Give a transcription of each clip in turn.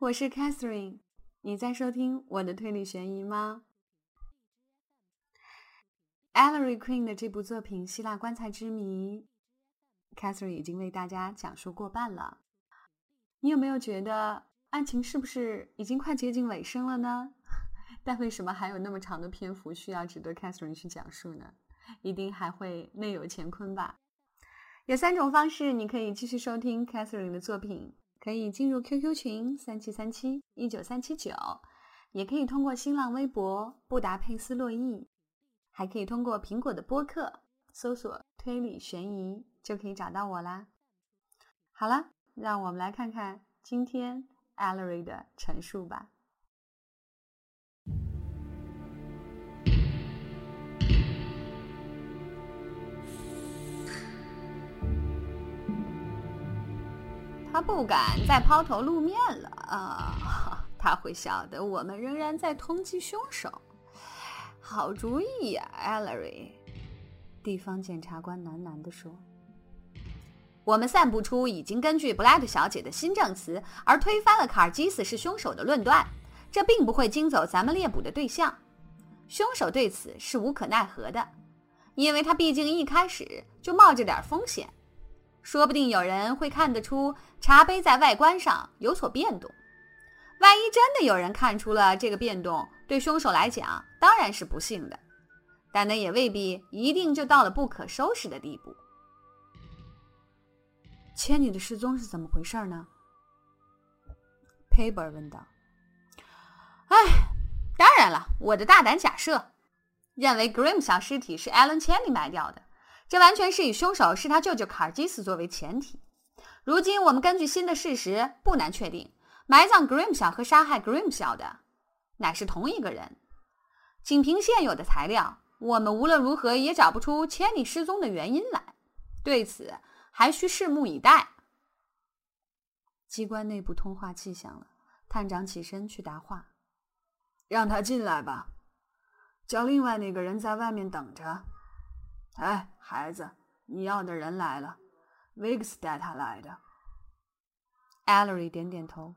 我是 Catherine，你在收听我的推理悬疑吗 e l l e r y Queen 的这部作品《希腊棺材之谜》，Catherine 已经为大家讲述过半了。你有没有觉得案情是不是已经快接近尾声了呢？但为什么还有那么长的篇幅需要值得 Catherine 去讲述呢？一定还会内有乾坤吧？有三种方式，你可以继续收听 Catherine 的作品。可以进入 QQ 群三七三七一九三七九，也可以通过新浪微博布达佩斯洛伊，还可以通过苹果的播客搜索“推理悬疑”就可以找到我啦。好了，让我们来看看今天 Allery 的陈述吧。不敢再抛头露面了啊！他会晓得我们仍然在通缉凶手。好主意呀，Ellery。地方检察官喃喃地说：“我们散布出已经根据布莱特小姐的新证词而推翻了卡尔基斯是凶手的论断，这并不会惊走咱们猎捕的对象。凶手对此是无可奈何的，因为他毕竟一开始就冒着点风险。”说不定有人会看得出茶杯在外观上有所变动。万一真的有人看出了这个变动，对凶手来讲当然是不幸的，但那也未必一定就到了不可收拾的地步。千妮的失踪是怎么回事呢？佩伯问道。哎，当然了，我的大胆假设，认为 Grim 小尸体是 Alan 千妮埋掉的。这完全是以凶手是他舅舅卡尔基斯作为前提。如今我们根据新的事实，不难确定，埋葬 Grim 小和杀害 Grim 小的乃是同一个人。仅凭现有的材料，我们无论如何也找不出千里失踪的原因来。对此，还需拭目以待。机关内部通话器响了，探长起身去答话：“让他进来吧，叫另外那个人在外面等着。”哎，孩子，你要的人来了，维克斯带他来的。艾勒瑞点点头。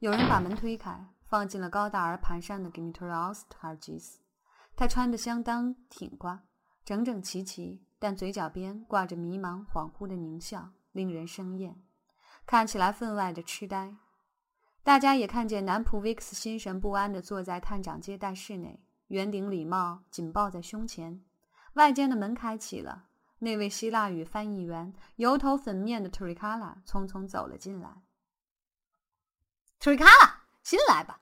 有人把门推开，放进了高大而蹒跚的 g i m i t r i o s Targis 他穿得相当挺刮，整整齐齐，但嘴角边挂着迷茫恍惚的狞笑，令人生厌，看起来分外的痴呆。大家也看见男仆维克斯心神不安地坐在探长接待室内，圆顶礼帽紧抱在胸前。外间的门开启了，那位希腊语翻译员油头粉面的特瑞卡拉匆匆走了进来。特瑞卡拉，进来吧！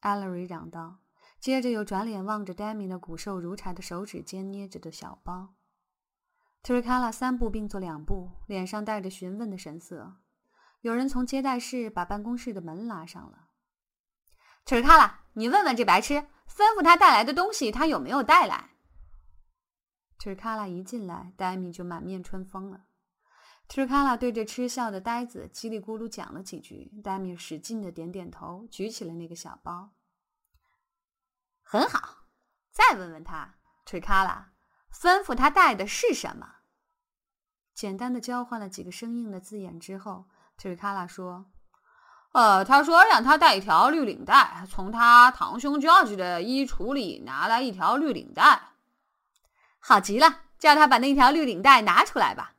艾勒瑞嚷道，接着又转脸望着 Demi 那骨瘦如柴的手指间捏着的小包。特瑞卡拉三步并作两步，脸上带着询问的神色。有人从接待室把办公室的门拉上了。特瑞卡拉，你问问这白痴，吩咐他带来的东西，他有没有带来？Turkala 一进来，黛米就满面春风了。Turkala 对着嗤笑的呆子叽里咕噜讲了几句，黛米使劲的点点头，举起了那个小包。很好，再问问他，，Turkala，吩咐他带的是什么？简单的交换了几个生硬的字眼之后，，Turkala 说：“呃，他说让他带一条绿领带，从他堂兄 George 的衣橱里拿来一条绿领带。”好极了，叫他把那条绿领带拿出来吧。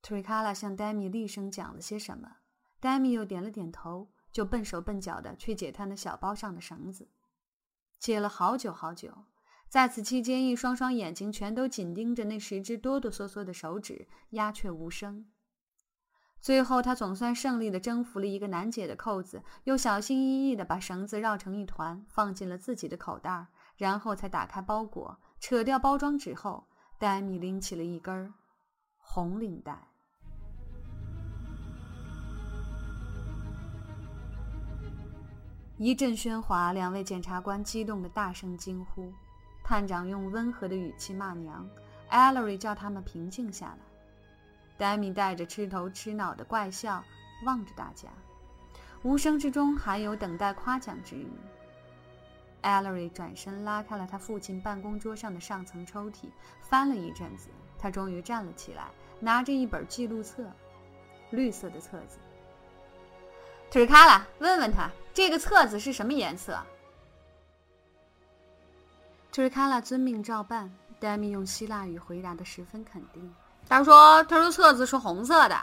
特瑞卡拉向黛米厉声讲了些什么，黛米又点了点头，就笨手笨脚的去解他那小包上的绳子，解了好久好久。在此期间，一双双眼睛全都紧盯着那十只哆哆嗦嗦的手指，鸦雀无声。最后，他总算胜利的征服了一个难解的扣子，又小心翼翼的把绳子绕成一团，放进了自己的口袋，然后才打开包裹。扯掉包装纸后，戴米拎起了一根红领带。一阵喧哗，两位检察官激动的大声惊呼。探长用温和的语气骂娘，艾勒瑞叫他们平静下来。戴米带着吃头吃脑的怪笑望着大家，无声之中还有等待夸奖之意。Ellery 转身拉开了他父亲办公桌上的上层抽屉，翻了一阵子，他终于站了起来，拿着一本记录册，绿色的册子。特瑞卡拉，问问他这个册子是什么颜色。特瑞卡拉遵命照办。戴米用希腊语回答的十分肯定。他说：“他说册子是红色的。”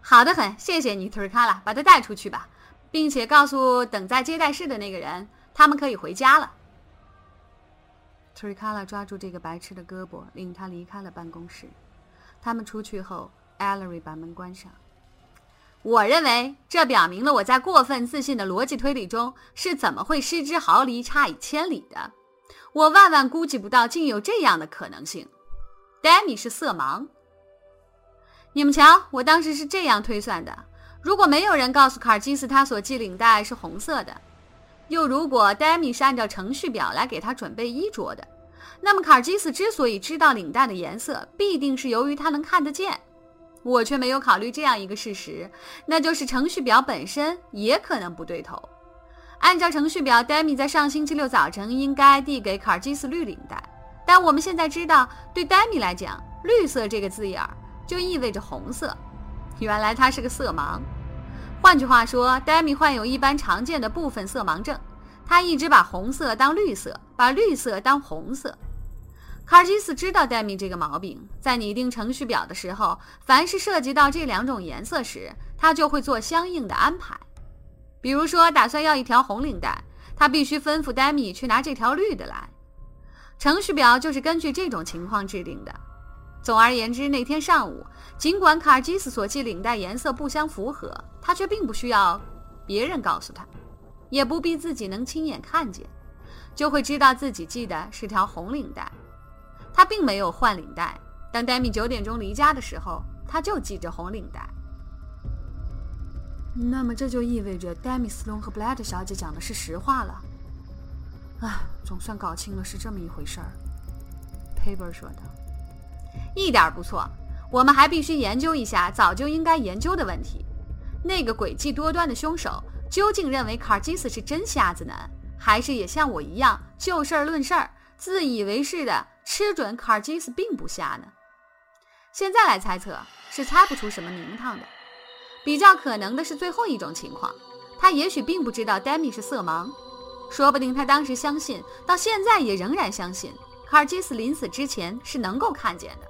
好的很，谢谢你，特瑞卡拉，把他带出去吧，并且告诉等在接待室的那个人，他们可以回家了。特瑞卡拉抓住这个白痴的胳膊，领他离开了办公室。他们出去后，艾莉把门关上。我认为这表明了我在过分自信的逻辑推理中是怎么会失之毫厘、差以千里的。我万万估计不到竟有这样的可能性。Demi 是色盲。你们瞧，我当时是这样推算的：如果没有人告诉卡尔基斯他所系领带是红色的，又如果 Demi 是按照程序表来给他准备衣着的，那么卡尔基斯之所以知道领带的颜色，必定是由于他能看得见。我却没有考虑这样一个事实，那就是程序表本身也可能不对头。按照程序表，Demi 在上星期六早晨应该递给卡尔基斯绿领带，但我们现在知道，对 Demi 来讲，绿色这个字眼儿就意味着红色。原来他是个色盲。换句话说，Demi 患有一般常见的部分色盲症，他一直把红色当绿色，把绿色当红色。卡尔基斯知道戴米这个毛病，在拟定程序表的时候，凡是涉及到这两种颜色时，他就会做相应的安排。比如说，打算要一条红领带，他必须吩咐戴米去拿这条绿的来。程序表就是根据这种情况制定的。总而言之，那天上午，尽管卡尔基斯所系领带颜色不相符合，他却并不需要别人告诉他，也不必自己能亲眼看见，就会知道自己系的是条红领带。他并没有换领带。当戴米九点钟离家的时候，他就系着红领带。那么这就意味着戴米斯隆和布莱特小姐讲的是实话了。啊，总算搞清了是这么一回事儿。佩伯说道：“一点不错。我们还必须研究一下早就应该研究的问题：那个诡计多端的凶手究竟认为卡尔基斯是真瞎子呢，还是也像我一样就事儿论事儿，自以为是的？”吃准卡尔基斯并不瞎呢。现在来猜测，是猜不出什么名堂的。比较可能的是最后一种情况，他也许并不知道 Demi 是色盲，说不定他当时相信，到现在也仍然相信卡尔基斯临死之前是能够看见的。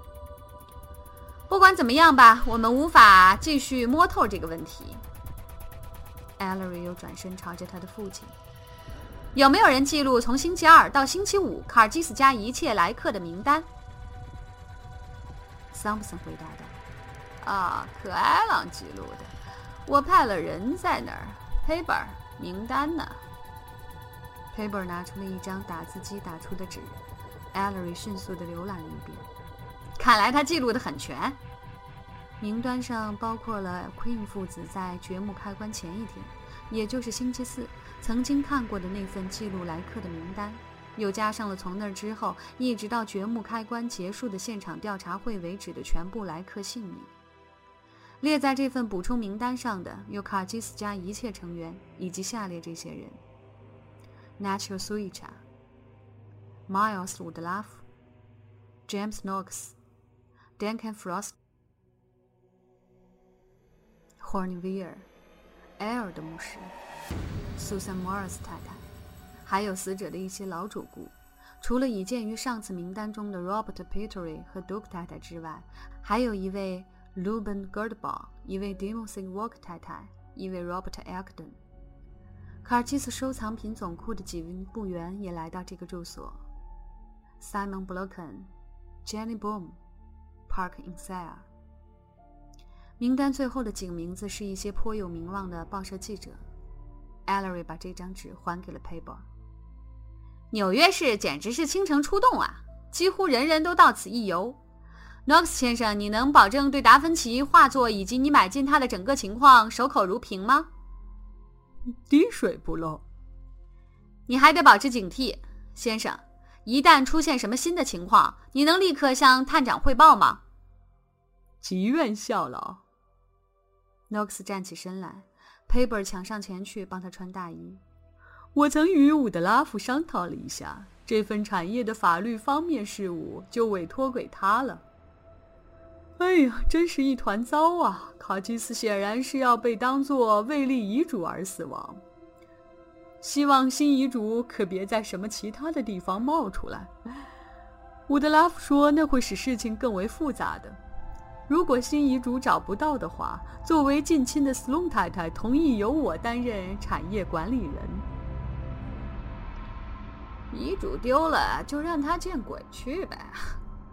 不管怎么样吧，我们无法继续摸透这个问题。艾莉又转身朝着他的父亲。有没有人记录从星期二到星期五卡尔基斯家一切来客的名单？桑普森回答道：“啊，可艾朗记录的，我派了人在那儿。黑本名单呢？”黑本拿出了一张打字机打出的纸，艾莉迅速地浏览了一遍，看来他记录的很全。名单上包括了 Queen 父子在掘墓开棺前一天，也就是星期四。曾经看过的那份记录来客的名单，又加上了从那之后一直到掘墓开棺结束的现场调查会为止的全部来客姓名。列在这份补充名单上的有卡基斯家一切成员以及下列这些人：Natural Suicha、Miles Woodruff、James Knox、Duncan Frost、Hornier、Air 的牧师。Susan Morris 太太，还有死者的一些老主顾，除了已见于上次名单中的 Robert Petrie 和 Duke 太太之外，还有一位 luben Girdball，一位 Dimothy Walk 太太，一位 Robert Elkton。卡尔基斯收藏品总库的几名雇员也来到这个住所：Simon Blocken、Jenny Boom、Park Insire。名单最后的几个名字是一些颇有名望的报社记者。Ellery 把这张纸还给了佩伯。纽约市简直是倾城出动啊！几乎人人都到此一游。nox 先生，你能保证对达芬奇画作以及你买进他的整个情况守口如瓶吗？滴水不漏。你还得保持警惕，先生。一旦出现什么新的情况，你能立刻向探长汇报吗？极愿效劳。诺克斯站起身来。佩伯抢上前去帮他穿大衣。我曾与伍德拉夫商讨了一下，这份产业的法律方面事务就委托给他了。哎呀，真是一团糟啊！卡基斯显然是要被当作未立遗嘱而死亡。希望新遗嘱可别在什么其他的地方冒出来。伍德拉夫说那会使事情更为复杂的。如果新遗嘱找不到的话，作为近亲的斯隆太太同意由我担任产业管理人。遗嘱丢了，就让他见鬼去呗。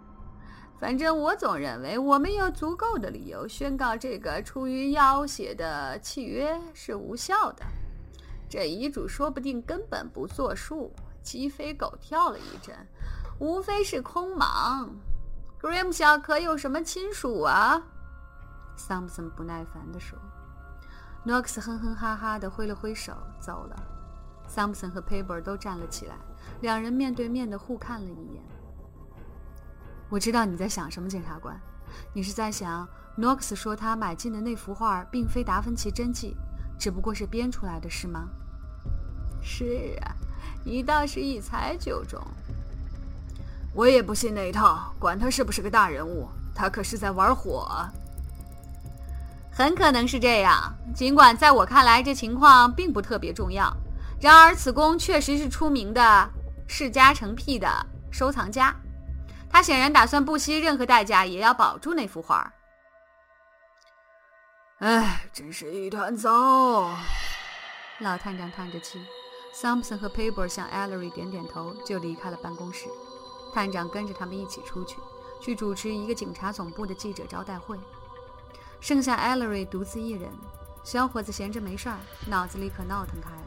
反正我总认为，我们有足够的理由宣告这个出于要挟的契约是无效的。这遗嘱说不定根本不作数，鸡飞狗跳了一阵，无非是空忙。Grim 小可有什么亲属啊？桑普森不耐烦地说。诺克斯哼哼哈哈地挥了挥手走了。桑普森和佩伯都站了起来，两人面对面地互看了一眼。我知道你在想什么，检察官。你是在想，诺克斯说他买进的那幅画并非达芬奇真迹，只不过是编出来的，是吗？是啊，你倒是一猜就中。我也不信那一套，管他是不是个大人物，他可是在玩火。很可能是这样，尽管在我看来这情况并不特别重要。然而，此公确实是出名的世家成癖的收藏家。他显然打算不惜任何代价也要保住那幅画。哎，真是一团糟！老探长叹着气。桑普森和佩伯向艾 l l e r y 点点头，就离开了办公室。探长跟着他们一起出去，去主持一个警察总部的记者招待会。剩下艾 l l e r y 独自一人。小伙子闲着没事儿，脑子里可闹腾开了。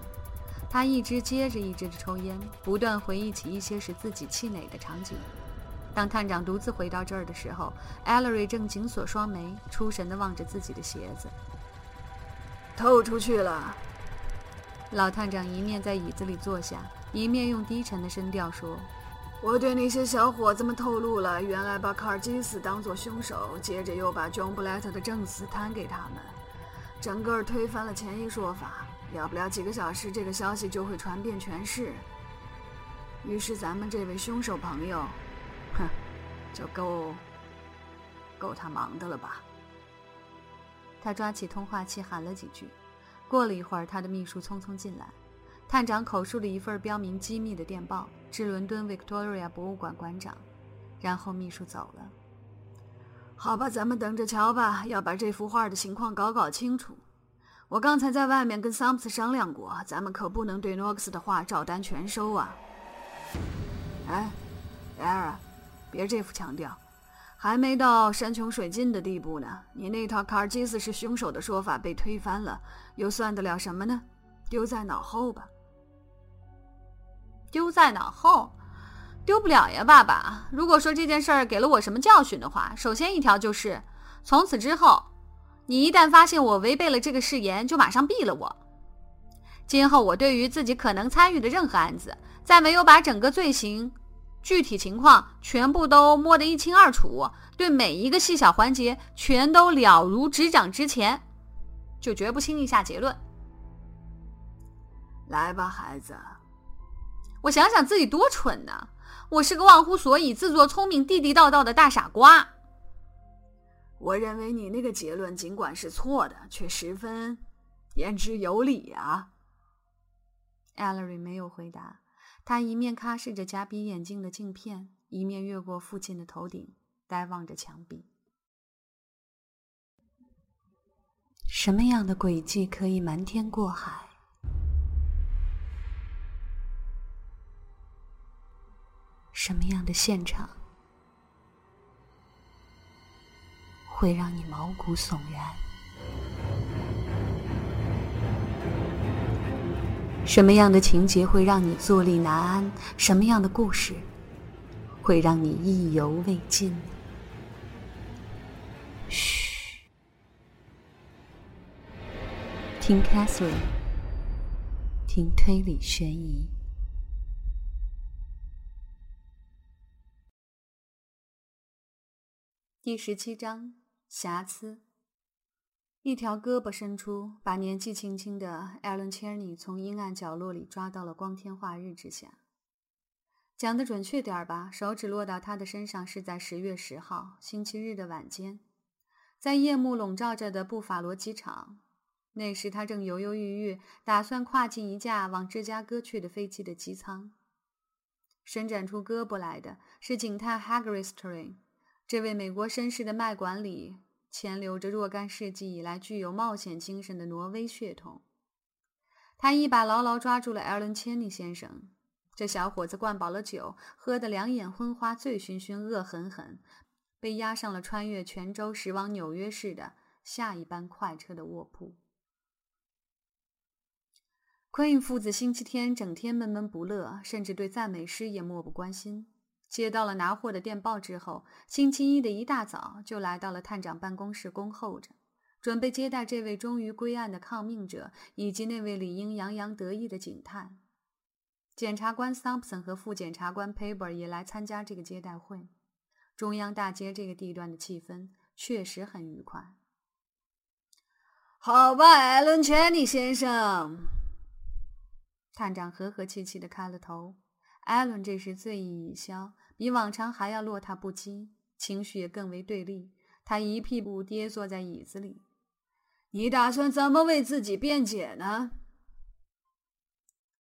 他一支接着一支的抽烟，不断回忆起一些使自己气馁的场景。当探长独自回到这儿的时候，Ellery 正紧锁双眉，出神地望着自己的鞋子。透出去了。老探长一面在椅子里坐下，一面用低沉的声调说：“我对那些小伙子们透露了，原来把卡尔基斯当作凶手，接着又把 John Blatt 的证词摊给他们，整个推翻了前一说法。要不了几个小时，这个消息就会传遍全市。于是咱们这位凶手朋友。”哼，就够够他忙的了吧？他抓起通话器喊了几句。过了一会儿，他的秘书匆匆进来。探长口述了一份标明机密的电报，致伦敦 Victoria 博物馆馆长。然后秘书走了。好吧，咱们等着瞧吧。要把这幅画的情况搞搞清楚。我刚才在外面跟桑普斯商量过，咱们可不能对诺克斯的画照单全收啊。哎，艾尔。别这副腔调，还没到山穷水尽的地步呢。你那套卡尔基斯是凶手的说法被推翻了，又算得了什么呢？丢在脑后吧。丢在脑后，丢不了呀，爸爸。如果说这件事儿给了我什么教训的话，首先一条就是，从此之后，你一旦发现我违背了这个誓言，就马上毙了我。今后我对于自己可能参与的任何案子，在没有把整个罪行。具体情况全部都摸得一清二楚，对每一个细小环节全都了如指掌之前，就绝不轻易下结论。来吧，孩子，我想想自己多蠢呢！我是个忘乎所以、自作聪明、地地道道的大傻瓜。我认为你那个结论尽管是错的，却十分言之有理啊。Ellery 没有回答。他一面擦拭着假鼻眼镜的镜片，一面越过父亲的头顶，呆望着墙壁。什么样的诡计可以瞒天过海？什么样的现场会让你毛骨悚然？什么样的情节会让你坐立难安？什么样的故事会让你意犹未尽？嘘，听 Catherine，听推理悬疑，第十七章瑕疵。一条胳膊伸出，把年纪轻轻的艾伦·切尼从阴暗角落里抓到了光天化日之下。讲的准确点儿吧，手指落到他的身上是在十月十号星期日的晚间。在夜幕笼罩着的布法罗机场。那时他正犹犹豫豫，打算跨进一架往芝加哥去的飞机的机舱。伸展出胳膊来的是警探 Haggerstring，这位美国绅士的脉管里潜流着若干世纪以来具有冒险精神的挪威血统。他一把牢牢抓住了艾伦·千尼先生。这小伙子灌饱了酒，喝得两眼昏花、醉醺醺、恶狠狠，被押上了穿越泉州驶往纽约市的下一班快车的卧铺。昆印父子星期天整天闷闷不乐，甚至对赞美诗也漠不关心。接到了拿货的电报之后，星期一的一大早就来到了探长办公室恭候着，准备接待这位终于归案的抗命者以及那位理应洋洋得意的警探。检察官 Thompson 和副检察官 Paper 也来参加这个接待会。中央大街这个地段的气氛确实很愉快。好吧，艾伦·钱尼先生。探长和和气气的开了头，艾伦这时醉意已消，比往常还要落踏不羁，情绪也更为对立。他一屁股跌坐在椅子里。你打算怎么为自己辩解呢？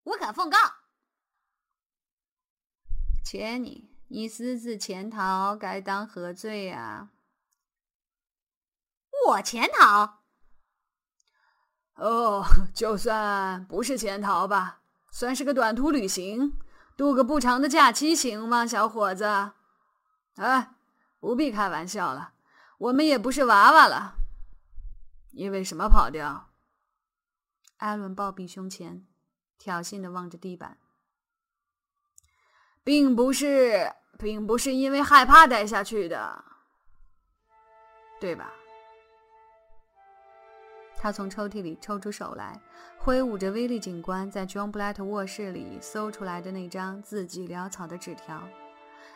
我敢奉告，钱你，你私自潜逃，该当何罪啊？我潜逃？哦，就算不是潜逃吧。算是个短途旅行，度个不长的假期，行吗，小伙子？哎，不必开玩笑了，我们也不是娃娃了。你为什么跑掉？艾伦抱臂胸前，挑衅的望着地板。并不是，并不是因为害怕待下去的，对吧？他从抽屉里抽出手来，挥舞着威利警官在 John Blatt 卧室里搜出来的那张字迹潦草的纸条。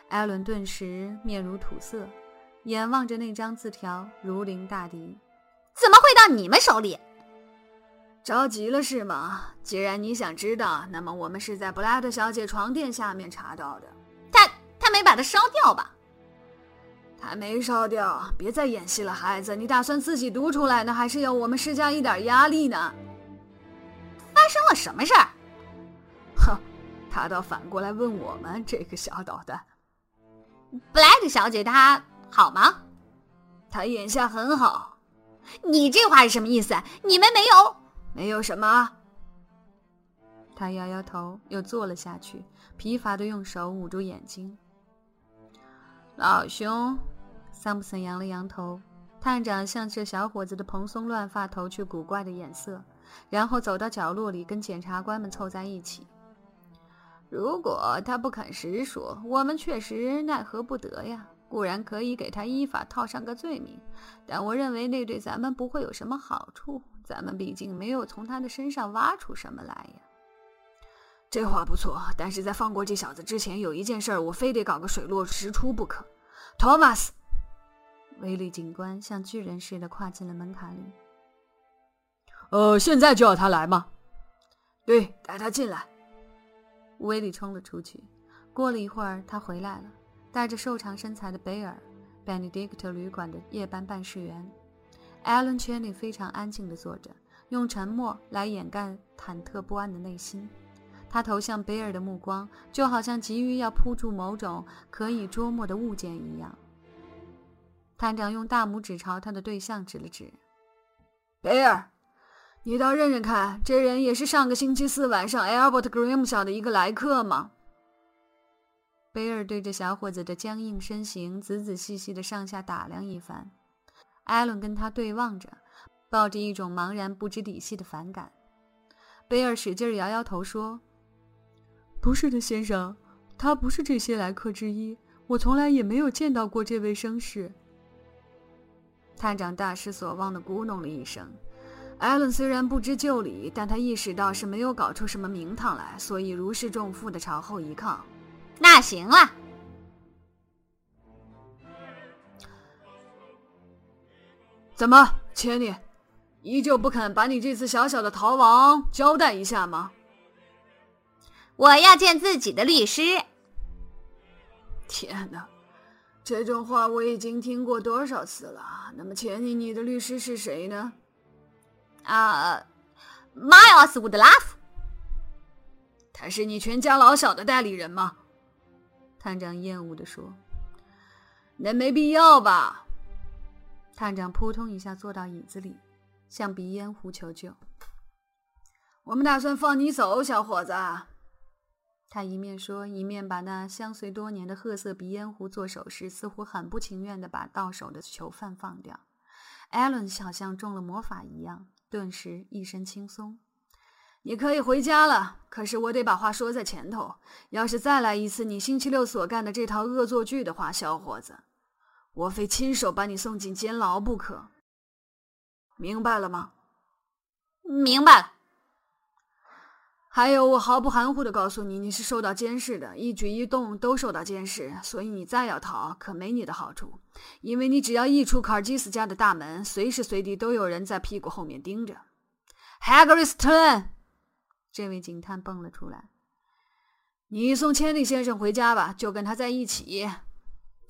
艾伦顿时面如土色，眼望着那张字条，如临大敌。怎么会到你们手里？着急了是吗？既然你想知道，那么我们是在布拉特小姐床垫下面查到的。他他没把它烧掉吧？还没烧掉，别再演戏了，孩子。你打算自己读出来呢，还是要我们施加一点压力呢？发生了什么事儿？哼，他倒反过来问我们这个小捣蛋。布莱特小姐她好吗？她眼下很好。你这话是什么意思？你们没有？没有什么。他摇摇头，又坐了下去，疲乏的用手捂住眼睛。老兄。桑普森扬了扬头，探长向这小伙子的蓬松乱发投去古怪的眼色，然后走到角落里，跟检察官们凑在一起。如果他不肯实说，我们确实奈何不得呀。固然可以给他依法套上个罪名，但我认为那对咱们不会有什么好处。咱们毕竟没有从他的身上挖出什么来呀。这话不错，但是在放过这小子之前，有一件事我非得搞个水落石出不可。托马斯。威利警官像巨人似的跨进了门槛里。呃，现在就要他来吗？对，带他进来。威利冲了出去。过了一会儿，他回来了，带着瘦长身材的贝尔，Benedict 旅馆的夜班办事员。Alan Cheney 非常安静地坐着，用沉默来掩盖忐忑不安的内心。他投向贝尔的目光，就好像急于要扑住某种可以捉摸的物件一样。探长用大拇指朝他的对象指了指：“贝尔，你倒认认看，这人也是上个星期四晚上 Albert Graham 校的一个来客吗？”贝尔对着小伙子的僵硬身形仔仔细细的上下打量一番。艾伦跟他对望着，抱着一种茫然不知底细的反感。贝尔使劲摇摇头说：“不是的，先生，他不是这些来客之一。我从来也没有见到过这位绅士。”探长大失所望的咕哝了一声。艾伦虽然不知就里，但他意识到是没有搞出什么名堂来，所以如释重负的朝后一靠。那行了。怎么，千里，依旧不肯把你这次小小的逃亡交代一下吗？我要见自己的律师。天哪！这种话我已经听过多少次了。那么，钱尼，你的律师是谁呢？啊，Miles would laugh。他是你全家老小的代理人吗？探长厌恶的说。那没必要吧？探长扑通一下坐到椅子里，向鼻烟壶求救。我们打算放你走，小伙子。他一面说，一面把那相随多年的褐色鼻烟壶做手势，似乎很不情愿地把到手的囚犯放掉。艾伦好像中了魔法一样，顿时一身轻松。你可以回家了，可是我得把话说在前头。要是再来一次你星期六所干的这套恶作剧的话，小伙子，我非亲手把你送进监牢不可。明白了吗？明白了。还有，我毫不含糊的告诉你，你是受到监视的，一举一动都受到监视，所以你再要逃，可没你的好处，因为你只要一出卡尔基斯家的大门，随时随地都有人在屁股后面盯着。Hagriston，这位警探蹦了出来，你送千里先生回家吧，就跟他在一起，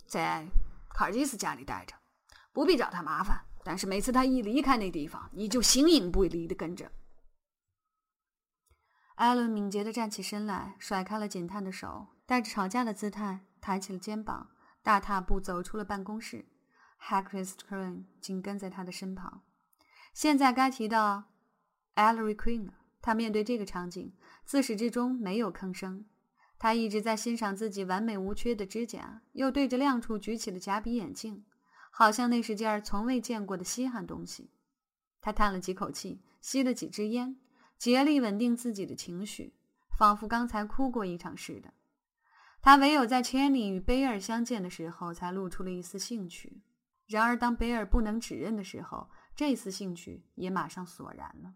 在卡尔基斯家里待着，不必找他麻烦。但是每次他一离开那地方，你就形影不离的跟着。艾伦敏捷地站起身来，甩开了警探的手，带着吵架的姿态，抬起了肩膀，大踏步走出了办公室。Hagrid Crane 紧跟在他的身旁。现在该提到 Ellery Queen 了。他面对这个场景，自始至终没有吭声。他一直在欣赏自己完美无缺的指甲，又对着亮处举起了假鼻眼镜，好像那是件从未见过的稀罕东西。他叹了几口气，吸了几支烟。竭力稳定自己的情绪，仿佛刚才哭过一场似的。他唯有在千里与贝尔相见的时候，才露出了一丝兴趣。然而，当贝尔不能指认的时候，这丝兴趣也马上索然了。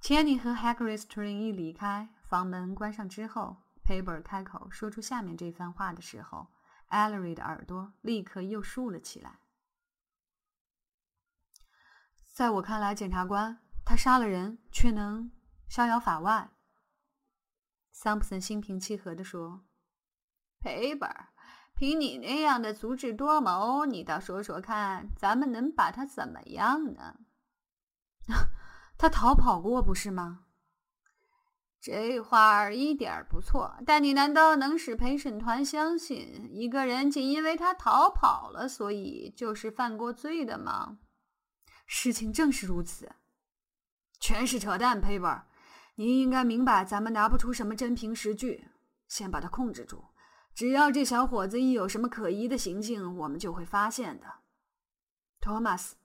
千里和 Hagrid s t r i n g 一离开，房门关上之后，佩贝尔开口说出下面这番话的时候，，Allery 的耳朵立刻又竖了起来。在我看来，检察官。他杀了人，却能逍遥法外。桑普森心平气和地说：“赔本，凭你那样的足智多谋，你倒说说看，咱们能把他怎么样呢？他逃跑过，不是吗？这话儿一点不错，但你难道能使陪审团相信一个人仅因为他逃跑了，所以就是犯过罪的吗？事情正是如此。”全是扯淡，paper，，您应该明白，咱们拿不出什么真凭实据。先把他控制住，只要这小伙子一有什么可疑的行径，我们就会发现的。托马斯，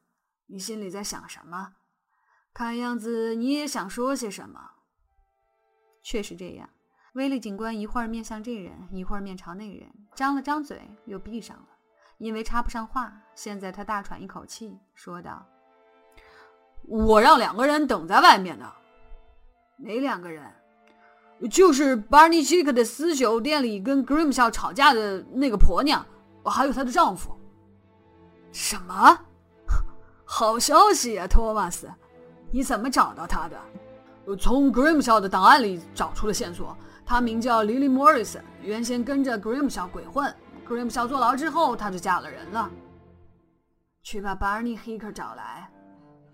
你心里在想什么？看样子你也想说些什么。确实这样，威利警官一会儿面向这人，一会儿面朝那人，张了张嘴又闭上了，因为插不上话。现在他大喘一口气，说道。我让两个人等在外面呢。哪两个人？就是巴尼奇克的私酒店里跟 Grimshaw 吵架的那个婆娘，还有她的丈夫。什么？好消息呀，托马斯！你怎么找到他的？从 Grimshaw 的档案里找出了线索。他名叫 Lily Morrison，原先跟着 Grimshaw 鬼混。Grimshaw 坐牢之后，他就嫁了人了。去把 Barney Hicker 找来。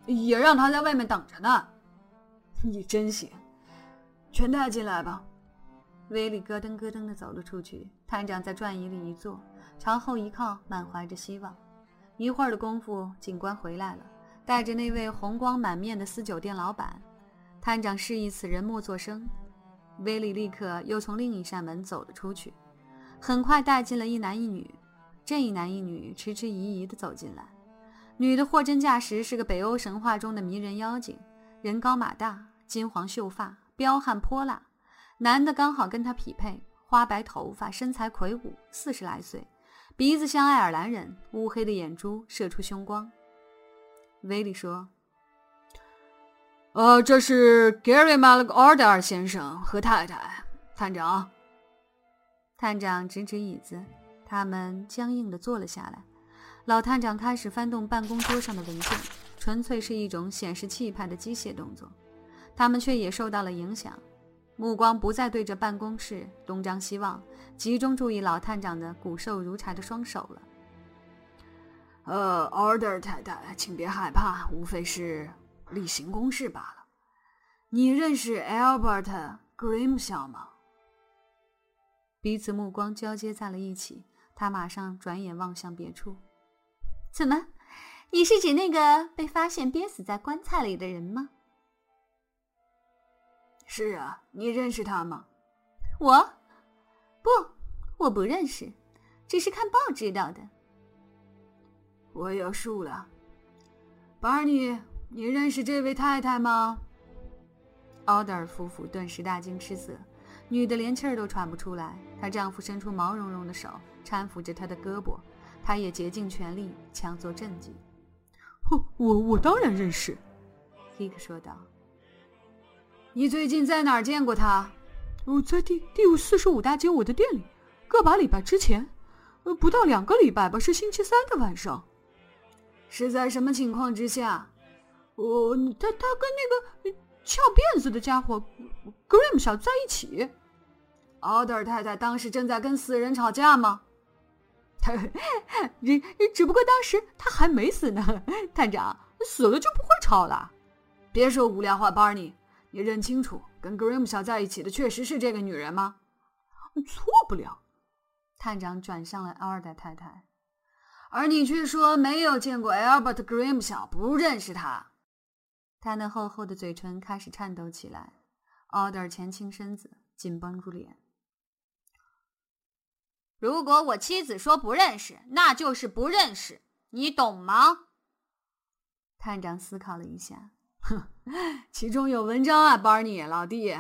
也让他在外面等着呢。你真行，全带进来吧。威利咯噔咯噔地走了出去。探长在转椅里一坐，朝后一靠，满怀着希望。一会儿的功夫，警官回来了，带着那位红光满面的私酒店老板。探长示意此人莫作声。威利立刻又从另一扇门走了出去，很快带进了一男一女。这一男一女迟迟疑疑地走进来。女的货真价实是个北欧神话中的迷人妖精，人高马大，金黄秀发，彪悍泼辣。男的刚好跟她匹配，花白头发，身材魁梧，四十来岁，鼻子像爱尔兰人，乌黑的眼珠射出凶光。威利说：“呃，这是 Gary m a l a r d e r 先生和太太，探长。”探长指指椅子，他们僵硬地坐了下来。老探长开始翻动办公桌上的文件，纯粹是一种显示气派的机械动作。他们却也受到了影响。目光不再对着办公室东张西望，集中注意老探长的骨瘦如柴的双手了。呃，Order 太太，请别害怕，无非是例行公事罢了。你认识 Albert Grimshaw 吗？彼此目光交接在了一起，他马上转眼望向别处。怎么？你是指那个被发现憋死在棺材里的人吗？是啊，你认识他吗？我，不，我不认识，只是看报知道的。我有数了，Barney，你认识这位太太吗？奥德尔夫妇顿时大惊失色，女的连气儿都喘不出来。她丈夫伸出毛茸茸的手搀扶着她的胳膊，她也竭尽全力强作镇静。我我当然认识，Hick 说道。你最近在哪儿见过他？我在第第五四十五大街我的店里，个把礼拜之前，呃，不到两个礼拜吧，是星期三的晚上。是在什么情况之下？哦，他他跟那个翘辫子的家伙 Grim 小在一起。奥德尔太太当时正在跟死人吵架吗？他，只只不过当时他还没死呢。探长，死了就不会吵了。别说无聊话，Barney，你认清楚，跟 Grim 小在一起的确实是这个女人吗？错不了。探长转向了奥尔德太太。而你却说没有见过 Albert Grimshaw，不认识他。他那厚厚的嘴唇开始颤抖起来。奥德尔前倾身子，紧绷住脸。如果我妻子说不认识，那就是不认识，你懂吗？探长思考了一下，哼，其中有文章啊，Barney 老弟。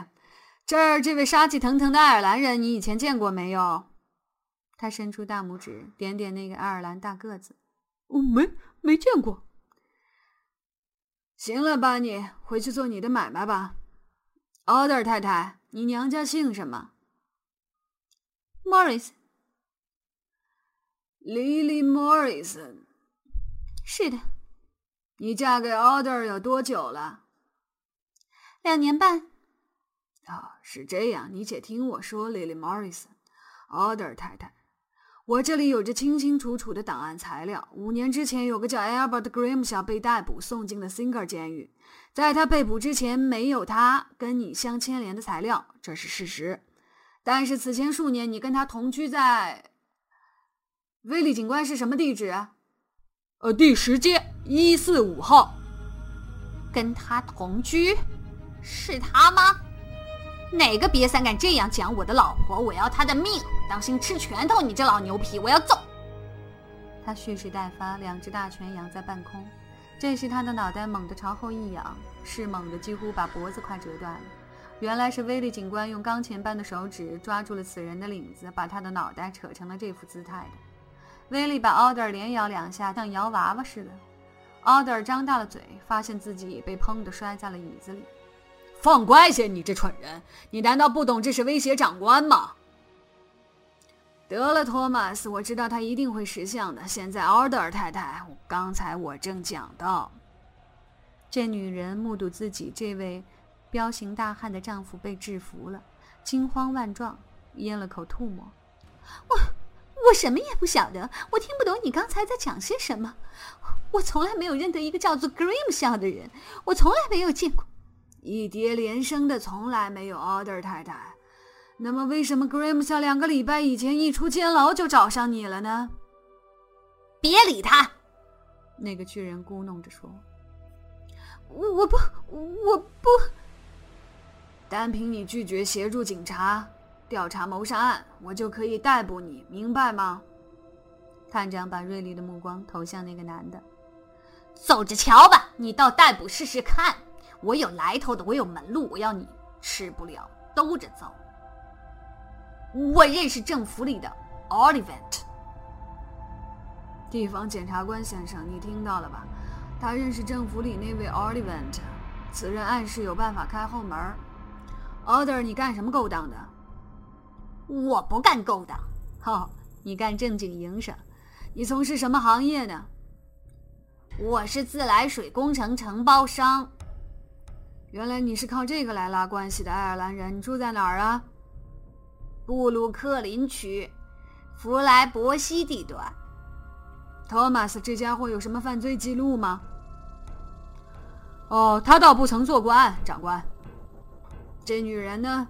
这儿这位杀气腾腾的爱尔兰人，你以前见过没有？他伸出大拇指，点点那个爱尔兰大个子。哦，没没见过。行了，巴尼，回去做你的买卖吧。奥德尔太太，你娘家姓什么？Morris。Lily Morrison。是的。你嫁给 Alder 有多久了？两年半。哦，是这样。你且听我说，Lily Morrison，Alder 太太。我这里有着清清楚楚的档案材料。五年之前，有个叫 Albert Grimshaw 被逮捕，送进了 Singer 监狱。在他被捕之前，没有他跟你相牵连的材料，这是事实。但是此前数年，你跟他同居在威利警官是什么地址？呃，第十街一四五号。跟他同居，是他吗？哪个瘪三敢这样讲我的老婆？我要他的命！当心吃拳头！你这老牛皮，我要揍！他蓄势待发，两只大拳扬在半空。这时，他的脑袋猛地朝后一仰，是猛的几乎把脖子快折断了。原来是威利警官用钢钳般的手指抓住了此人的领子，把他的脑袋扯成了这副姿态的。威利把奥德尔连摇两下，像摇娃娃似的。奥德尔张大了嘴，发现自己被砰的摔在了椅子里。放乖些，你这蠢人！你难道不懂这是威胁长官吗？得了，托马斯，我知道他一定会识相的。现在，奥德尔太太，刚才我正讲到，这女人目睹自己这位彪形大汉的丈夫被制服了，惊慌万状，咽了口吐沫。我我什么也不晓得，我听不懂你刚才在讲些什么。我从来没有认得一个叫做 Grimshaw 的人，我从来没有见过。一叠连声的，从来没有奥德尔太太。那么，为什么 Grimshaw 两个礼拜以前一出监牢就找上你了呢？别理他！那个巨人咕哝着说：“我不，我不。单凭你拒绝协助警察调查谋杀案，我就可以逮捕你，明白吗？”探长把锐利的目光投向那个男的：“走着瞧吧，你到逮捕试试看。”我有来头的，我有门路，我要你吃不了兜着走。我认识政府里的 Olivent，地方检察官先生，你听到了吧？他认识政府里那位 Olivent，此人暗示有办法开后门。Order，你干什么勾当的？我不干勾当。哦，你干正经营生。你从事什么行业呢？我是自来水工程承包商。原来你是靠这个来拉关系的爱尔兰人，你住在哪儿啊？布鲁克林区，弗莱伯西地段。托马斯这家伙有什么犯罪记录吗？哦，他倒不曾做过案，长官。这女人呢？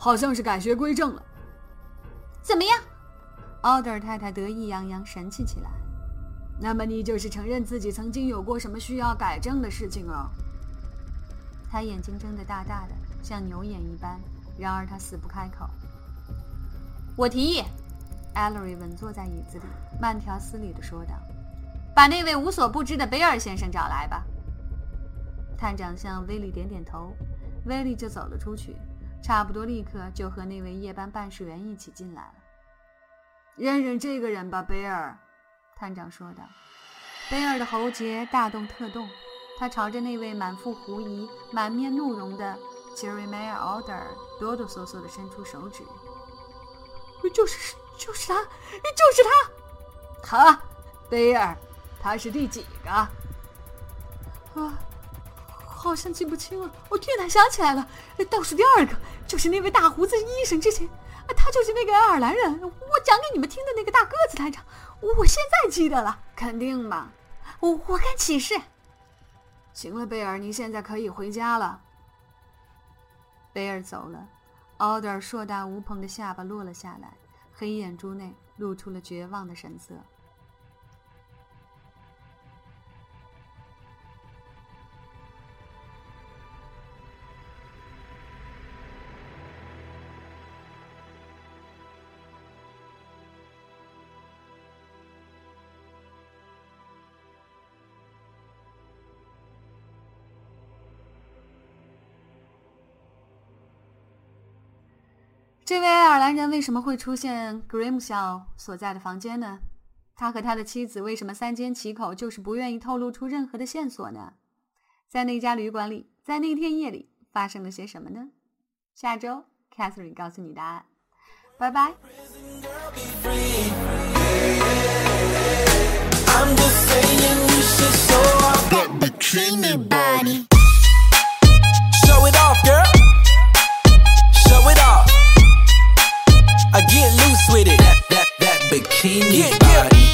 好像是改邪归正了。怎么样？奥德尔太太得意洋洋，神气起来。那么你就是承认自己曾经有过什么需要改正的事情了？他眼睛睁得大大的，像牛眼一般。然而他死不开口。我提议，艾洛瑞稳坐在椅子里，慢条斯理地说道：“把那位无所不知的贝尔先生找来吧。”探长向威利点点头，威利就走了出去，差不多立刻就和那位夜班办事员一起进来了。认认这个人吧，贝尔，探长说道。贝尔的喉结大动特动，他朝着那位满腹狐疑、满面怒容的杰瑞迈尔·奥德尔哆哆嗦嗦地伸出手指。就是就是他，就是他，他，贝尔，他是第几个？啊，好像记不清了。我突然，想起来了，倒数第二个，就是那位大胡子医生之前，他就是那个爱尔兰人，我讲给你们听的那个大个子探长。我现在记得了，肯定吧？我我敢起誓。行了，贝尔，你现在可以回家了。贝尔走了。奥德尔硕大无朋的下巴落了下来，黑眼珠内露出了绝望的神色。这位爱尔兰人为什么会出现 Grimshaw 所在的房间呢？他和他的妻子为什么三缄其口，就是不愿意透露出任何的线索呢？在那家旅馆里，在那天夜里发生了些什么呢？下周 Catherine 告诉你答案。拜拜。I'm just saying you should show off body. bikini yeah, yeah. body